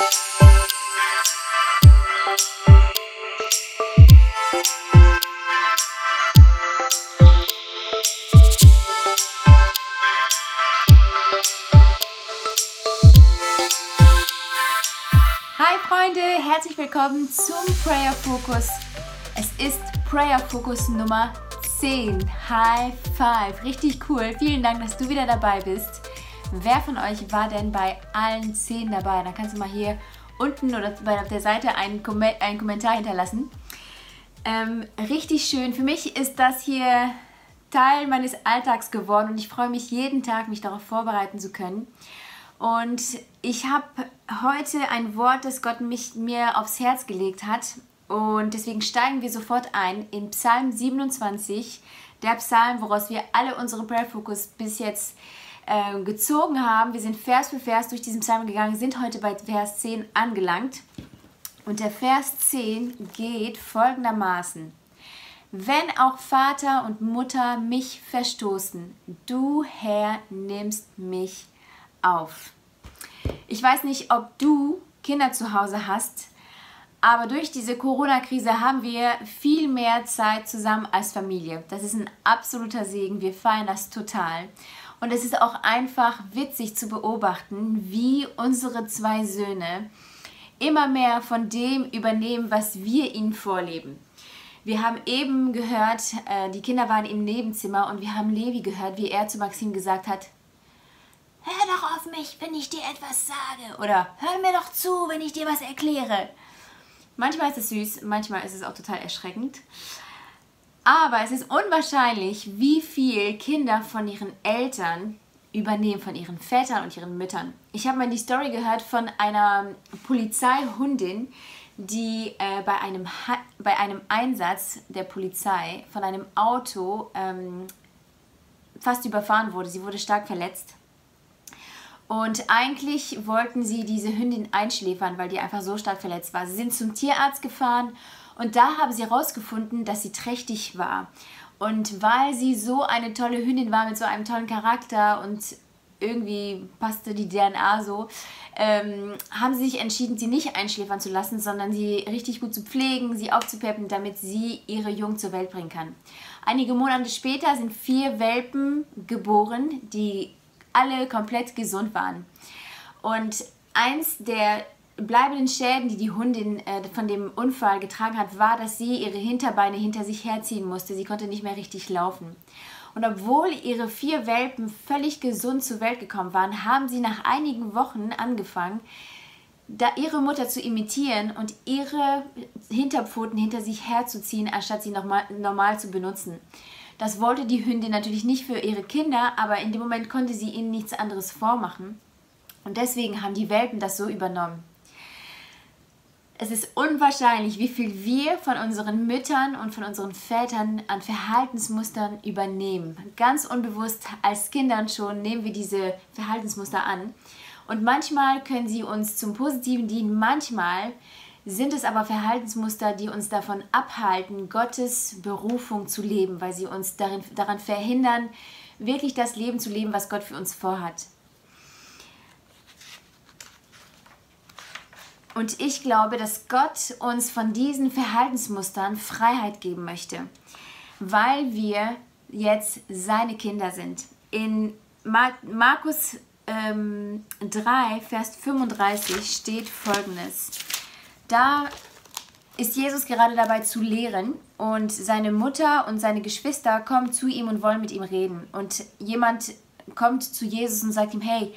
Hi Freunde, herzlich willkommen zum Prayer Focus. Es ist Prayer Focus Nummer 10. High Five. Richtig cool. Vielen Dank, dass du wieder dabei bist. Wer von euch war denn bei allen 10 dabei? Dann kannst du mal hier unten oder auf der Seite einen, Kom einen Kommentar hinterlassen. Ähm, richtig schön. Für mich ist das hier Teil meines Alltags geworden und ich freue mich jeden Tag, mich darauf vorbereiten zu können. Und ich habe heute ein Wort, das Gott mich, mir aufs Herz gelegt hat. Und deswegen steigen wir sofort ein in Psalm 27, der Psalm, woraus wir alle unsere Prayer Focus bis jetzt äh, gezogen haben. Wir sind Vers für Vers durch diesen Psalm gegangen, sind heute bei Vers 10 angelangt. Und der Vers 10 geht folgendermaßen. Wenn auch Vater und Mutter mich verstoßen, du Herr nimmst mich auf. Ich weiß nicht, ob du Kinder zu Hause hast, aber durch diese Corona-Krise haben wir viel mehr Zeit zusammen als Familie. Das ist ein absoluter Segen. Wir feiern das total. Und es ist auch einfach witzig zu beobachten, wie unsere zwei Söhne immer mehr von dem übernehmen, was wir ihnen vorleben. Wir haben eben gehört, äh, die Kinder waren im Nebenzimmer und wir haben Levi gehört, wie er zu Maxim gesagt hat, hör doch auf mich, wenn ich dir etwas sage. Oder hör mir doch zu, wenn ich dir was erkläre. Manchmal ist es süß, manchmal ist es auch total erschreckend. Aber es ist unwahrscheinlich, wie viel Kinder von ihren Eltern übernehmen, von ihren Vätern und ihren Müttern. Ich habe mal die Story gehört von einer Polizeihundin, die äh, bei, einem bei einem Einsatz der Polizei von einem Auto ähm, fast überfahren wurde. Sie wurde stark verletzt und eigentlich wollten sie diese Hündin einschläfern, weil die einfach so stark verletzt war. Sie sind zum Tierarzt gefahren und da haben sie herausgefunden, dass sie trächtig war. Und weil sie so eine tolle Hündin war mit so einem tollen Charakter und irgendwie passte die DNA so, ähm, haben sie sich entschieden, sie nicht einschläfern zu lassen, sondern sie richtig gut zu pflegen, sie aufzupeppen, damit sie ihre Jungen zur Welt bringen kann. Einige Monate später sind vier Welpen geboren, die alle komplett gesund waren. Und eins der bleibenden Schäden, die die Hundin äh, von dem Unfall getragen hat, war, dass sie ihre Hinterbeine hinter sich herziehen musste. Sie konnte nicht mehr richtig laufen. Und obwohl ihre vier Welpen völlig gesund zur Welt gekommen waren, haben sie nach einigen Wochen angefangen, da ihre Mutter zu imitieren und ihre Hinterpfoten hinter sich herzuziehen, anstatt sie nochmal normal zu benutzen. Das wollte die Hündin natürlich nicht für ihre Kinder, aber in dem Moment konnte sie ihnen nichts anderes vormachen. Und deswegen haben die Welpen das so übernommen. Es ist unwahrscheinlich, wie viel wir von unseren Müttern und von unseren Vätern an Verhaltensmustern übernehmen. Ganz unbewusst als Kindern schon nehmen wir diese Verhaltensmuster an. Und manchmal können sie uns zum Positiven dienen, manchmal sind es aber Verhaltensmuster, die uns davon abhalten, Gottes Berufung zu leben, weil sie uns darin, daran verhindern, wirklich das Leben zu leben, was Gott für uns vorhat. Und ich glaube, dass Gott uns von diesen Verhaltensmustern Freiheit geben möchte, weil wir jetzt seine Kinder sind. In Markus ähm, 3, Vers 35 steht folgendes. Da ist Jesus gerade dabei zu lehren und seine Mutter und seine Geschwister kommen zu ihm und wollen mit ihm reden. Und jemand kommt zu Jesus und sagt ihm, hey,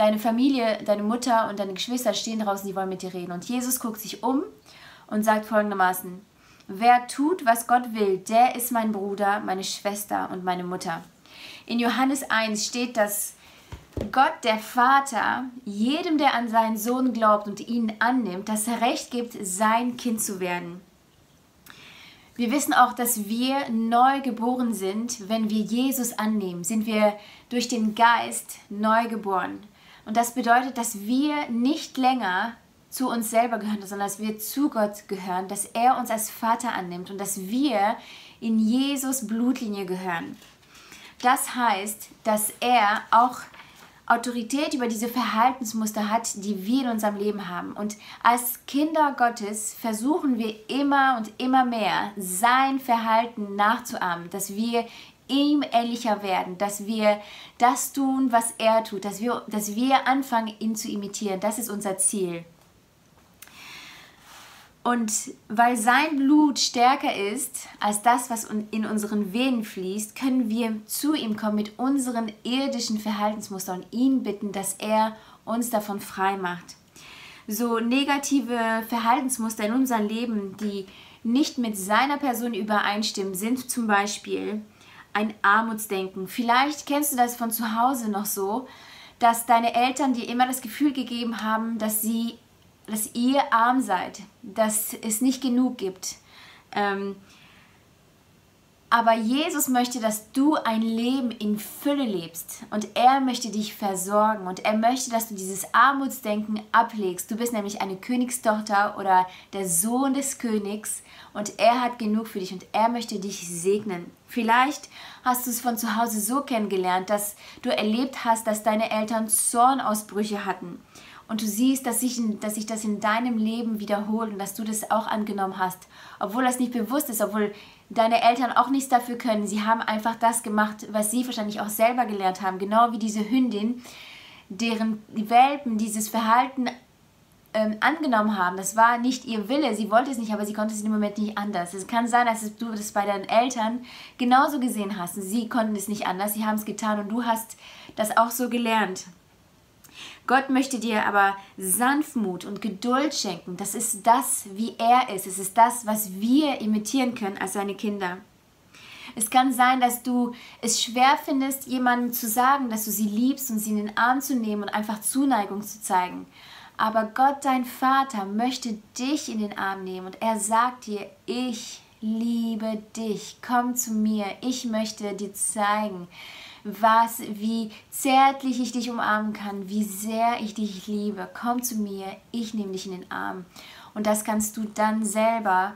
deine Familie, deine Mutter und deine Geschwister stehen draußen, die wollen mit dir reden. Und Jesus guckt sich um und sagt folgendermaßen, wer tut, was Gott will, der ist mein Bruder, meine Schwester und meine Mutter. In Johannes 1 steht, dass Gott, der Vater, jedem, der an seinen Sohn glaubt und ihn annimmt, das Recht gibt, sein Kind zu werden. Wir wissen auch, dass wir neu geboren sind, wenn wir Jesus annehmen, sind wir durch den Geist neu geboren. Und das bedeutet, dass wir nicht länger zu uns selber gehören, sondern dass wir zu Gott gehören, dass er uns als Vater annimmt und dass wir in Jesus Blutlinie gehören. Das heißt, dass er auch Autorität über diese Verhaltensmuster hat, die wir in unserem Leben haben. Und als Kinder Gottes versuchen wir immer und immer mehr, sein Verhalten nachzuahmen, dass wir ihm ähnlicher werden, dass wir das tun, was er tut, dass wir, dass wir anfangen, ihn zu imitieren. Das ist unser Ziel. Und weil sein Blut stärker ist als das, was in unseren Venen fließt, können wir zu ihm kommen mit unseren irdischen Verhaltensmustern und ihn bitten, dass er uns davon frei macht. So negative Verhaltensmuster in unserem Leben, die nicht mit seiner Person übereinstimmen, sind zum Beispiel ein Armutsdenken. Vielleicht kennst du das von zu Hause noch so, dass deine Eltern dir immer das Gefühl gegeben haben, dass sie dass ihr arm seid, dass es nicht genug gibt. Ähm, aber Jesus möchte, dass du ein Leben in Fülle lebst. Und er möchte dich versorgen. Und er möchte, dass du dieses Armutsdenken ablegst. Du bist nämlich eine Königstochter oder der Sohn des Königs. Und er hat genug für dich. Und er möchte dich segnen. Vielleicht hast du es von zu Hause so kennengelernt, dass du erlebt hast, dass deine Eltern Zornausbrüche hatten und du siehst, dass sich, dass sich das in deinem Leben wiederholt und dass du das auch angenommen hast, obwohl das nicht bewusst ist, obwohl deine Eltern auch nichts dafür können. Sie haben einfach das gemacht, was sie wahrscheinlich auch selber gelernt haben, genau wie diese Hündin, deren Welpen dieses Verhalten ähm, angenommen haben. Das war nicht ihr Wille, sie wollte es nicht, aber sie konnte es dem Moment nicht anders. Es kann sein, dass du das bei deinen Eltern genauso gesehen hast. Sie konnten es nicht anders, sie haben es getan und du hast das auch so gelernt. Gott möchte dir aber Sanftmut und Geduld schenken. Das ist das, wie er ist. Es ist das, was wir imitieren können als seine Kinder. Es kann sein, dass du es schwer findest, jemandem zu sagen, dass du sie liebst und sie in den Arm zu nehmen und einfach Zuneigung zu zeigen. Aber Gott, dein Vater, möchte dich in den Arm nehmen und er sagt dir, ich liebe dich, komm zu mir, ich möchte dir zeigen, was, wie zärtlich ich dich umarmen kann, wie sehr ich dich liebe. Komm zu mir, ich nehme dich in den Arm. Und das kannst du dann selber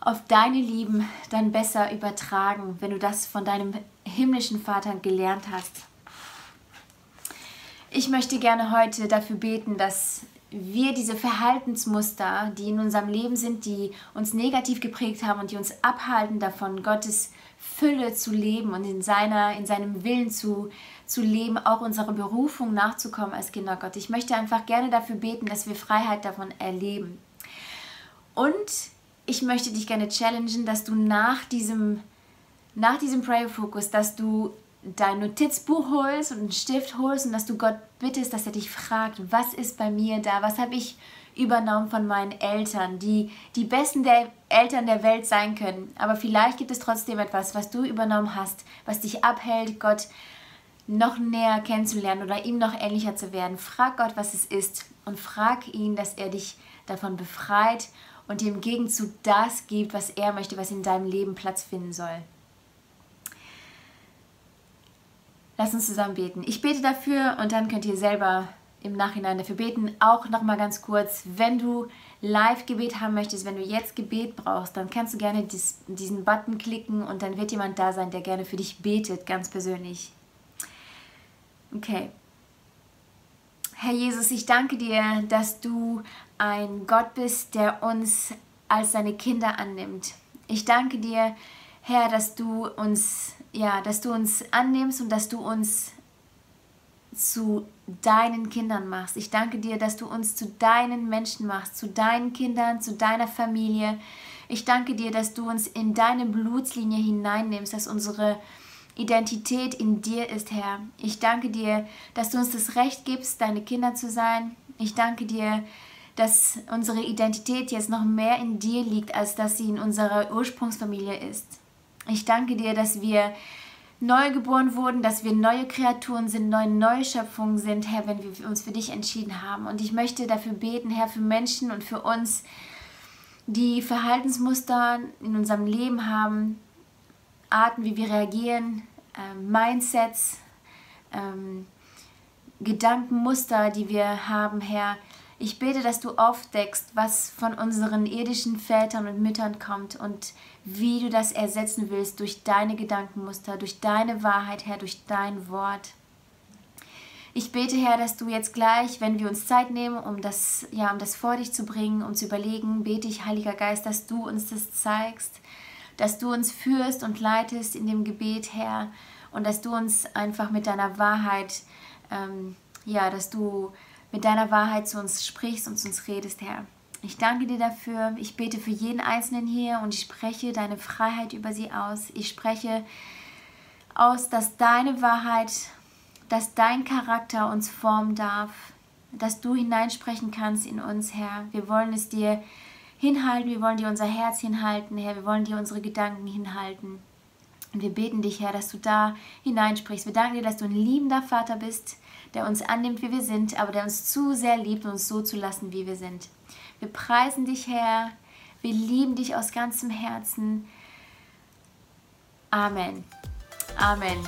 auf deine Lieben dann besser übertragen, wenn du das von deinem himmlischen Vater gelernt hast. Ich möchte gerne heute dafür beten, dass wir diese Verhaltensmuster, die in unserem Leben sind, die uns negativ geprägt haben und die uns abhalten davon, Gottes Fülle zu leben und in, seiner, in seinem Willen zu, zu leben, auch unserer Berufung nachzukommen als Kinder Gott. Ich möchte einfach gerne dafür beten, dass wir Freiheit davon erleben. Und ich möchte dich gerne challengen, dass du nach diesem, nach diesem Prayer Focus, dass du dein Notizbuch holst und einen Stift holst und dass du Gott bittest, dass er dich fragt, was ist bei mir da, was habe ich übernommen von meinen Eltern, die die besten der Eltern der Welt sein können. Aber vielleicht gibt es trotzdem etwas, was du übernommen hast, was dich abhält, Gott noch näher kennenzulernen oder ihm noch ähnlicher zu werden. Frag Gott, was es ist und frag ihn, dass er dich davon befreit und dir im Gegenzug das gibt, was er möchte, was in deinem Leben Platz finden soll. Lass uns zusammen beten. Ich bete dafür und dann könnt ihr selber im Nachhinein dafür beten. Auch nochmal ganz kurz, wenn du Live-Gebet haben möchtest, wenn du jetzt Gebet brauchst, dann kannst du gerne dies, diesen Button klicken und dann wird jemand da sein, der gerne für dich betet, ganz persönlich. Okay. Herr Jesus, ich danke dir, dass du ein Gott bist, der uns als seine Kinder annimmt. Ich danke dir, Herr, dass du uns ja, dass du uns annimmst und dass du uns zu deinen Kindern machst. Ich danke dir, dass du uns zu deinen Menschen machst, zu deinen Kindern, zu deiner Familie. Ich danke dir, dass du uns in deine Blutslinie hineinnimmst, dass unsere Identität in dir ist, Herr. Ich danke dir, dass du uns das Recht gibst, deine Kinder zu sein. Ich danke dir, dass unsere Identität jetzt noch mehr in dir liegt, als dass sie in unserer Ursprungsfamilie ist. Ich danke dir, dass wir neu geboren wurden, dass wir neue Kreaturen sind, neue Neuschöpfungen sind, Herr, wenn wir uns für dich entschieden haben. Und ich möchte dafür beten, Herr, für Menschen und für uns, die Verhaltensmuster in unserem Leben haben, Arten, wie wir reagieren, äh, Mindsets, ähm, Gedankenmuster, die wir haben, Herr. Ich bete, dass du aufdeckst, was von unseren irdischen Vätern und Müttern kommt und wie du das ersetzen willst durch deine Gedankenmuster, durch deine Wahrheit, Herr, durch dein Wort. Ich bete, Herr, dass du jetzt gleich, wenn wir uns Zeit nehmen, um das, ja, um das vor dich zu bringen, um zu überlegen, bete ich, Heiliger Geist, dass du uns das zeigst, dass du uns führst und leitest in dem Gebet, Herr, und dass du uns einfach mit deiner Wahrheit, ähm, ja, dass du mit deiner Wahrheit zu uns sprichst und zu uns redest, Herr. Ich danke dir dafür. Ich bete für jeden Einzelnen hier und ich spreche deine Freiheit über sie aus. Ich spreche aus, dass deine Wahrheit, dass dein Charakter uns formen darf, dass du hineinsprechen kannst in uns, Herr. Wir wollen es dir hinhalten, wir wollen dir unser Herz hinhalten, Herr. Wir wollen dir unsere Gedanken hinhalten. Und wir beten dich, Herr, dass du da hineinsprichst. Wir danken dir, dass du ein liebender Vater bist, der uns annimmt, wie wir sind, aber der uns zu sehr liebt, uns so zu lassen, wie wir sind. Wir preisen dich, Herr. Wir lieben dich aus ganzem Herzen. Amen. Amen.